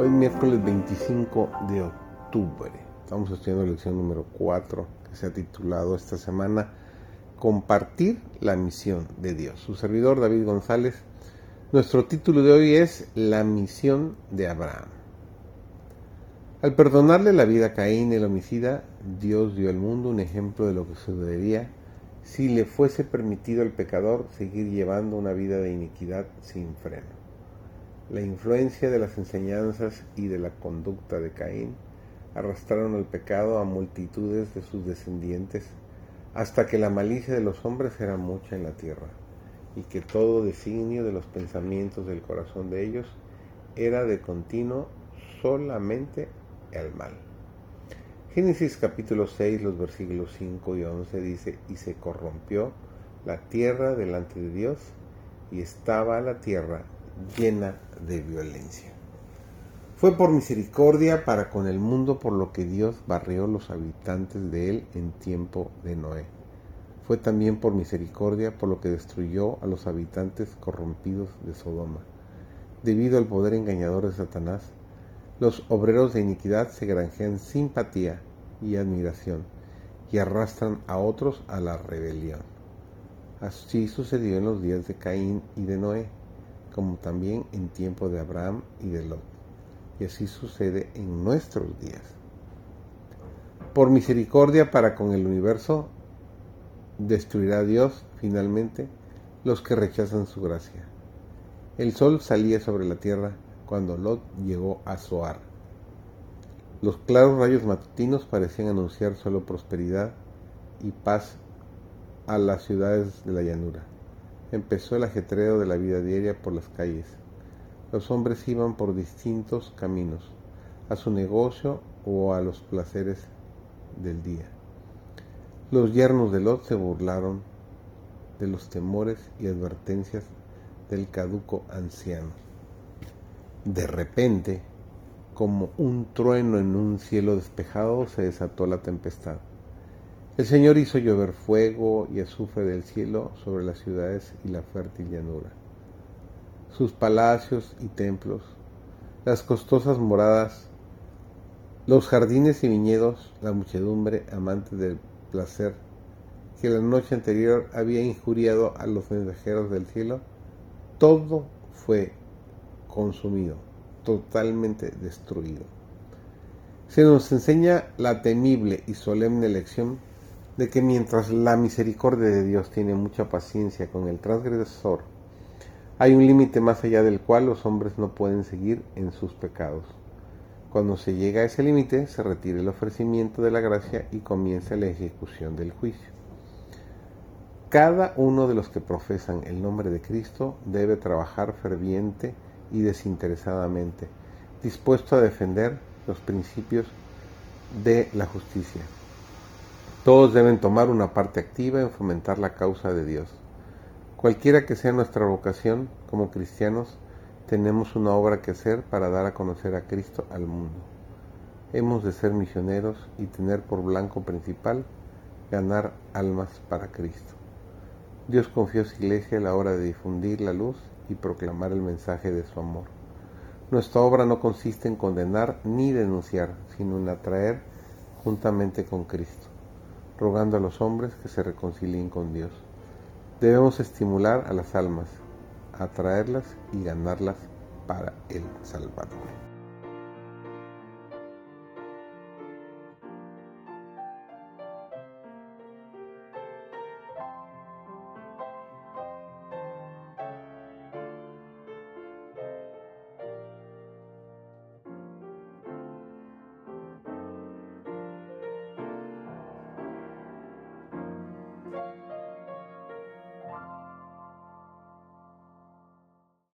Hoy miércoles 25 de octubre. Estamos estudiando la lección número 4 que se ha titulado esta semana Compartir la misión de Dios. Su servidor David González. Nuestro título de hoy es La misión de Abraham. Al perdonarle la vida a Caín el homicida, Dios dio al mundo un ejemplo de lo que sucedería si le fuese permitido al pecador seguir llevando una vida de iniquidad sin freno la influencia de las enseñanzas y de la conducta de Caín arrastraron al pecado a multitudes de sus descendientes hasta que la malicia de los hombres era mucha en la tierra y que todo designio de los pensamientos del corazón de ellos era de continuo solamente el mal. Génesis capítulo 6, los versículos 5 y 11 dice, y se corrompió la tierra delante de Dios y estaba la tierra llena de violencia. Fue por misericordia para con el mundo por lo que Dios barrió los habitantes de él en tiempo de Noé. Fue también por misericordia por lo que destruyó a los habitantes corrompidos de Sodoma. Debido al poder engañador de Satanás, los obreros de iniquidad se granjean simpatía y admiración y arrastran a otros a la rebelión. Así sucedió en los días de Caín y de Noé como también en tiempo de Abraham y de Lot. Y así sucede en nuestros días. Por misericordia para con el universo, destruirá Dios finalmente los que rechazan su gracia. El sol salía sobre la tierra cuando Lot llegó a Zoar. Los claros rayos matutinos parecían anunciar solo prosperidad y paz a las ciudades de la llanura empezó el ajetreo de la vida diaria por las calles. Los hombres iban por distintos caminos, a su negocio o a los placeres del día. Los yernos de Lot se burlaron de los temores y advertencias del caduco anciano. De repente, como un trueno en un cielo despejado, se desató la tempestad. El Señor hizo llover fuego y azufre del cielo sobre las ciudades y la fértil llanura. Sus palacios y templos, las costosas moradas, los jardines y viñedos, la muchedumbre amante del placer, que la noche anterior había injuriado a los mensajeros del cielo, todo fue consumido, totalmente destruido. Se nos enseña la temible y solemne lección de que mientras la misericordia de Dios tiene mucha paciencia con el transgresor, hay un límite más allá del cual los hombres no pueden seguir en sus pecados. Cuando se llega a ese límite, se retira el ofrecimiento de la gracia y comienza la ejecución del juicio. Cada uno de los que profesan el nombre de Cristo debe trabajar ferviente y desinteresadamente, dispuesto a defender los principios de la justicia. Todos deben tomar una parte activa en fomentar la causa de Dios. Cualquiera que sea nuestra vocación como cristianos, tenemos una obra que hacer para dar a conocer a Cristo al mundo. Hemos de ser misioneros y tener por blanco principal ganar almas para Cristo. Dios confió a su iglesia la hora de difundir la luz y proclamar el mensaje de su amor. Nuestra obra no consiste en condenar ni denunciar, sino en atraer juntamente con Cristo rogando a los hombres que se reconcilien con Dios. Debemos estimular a las almas, atraerlas y ganarlas para el Salvador.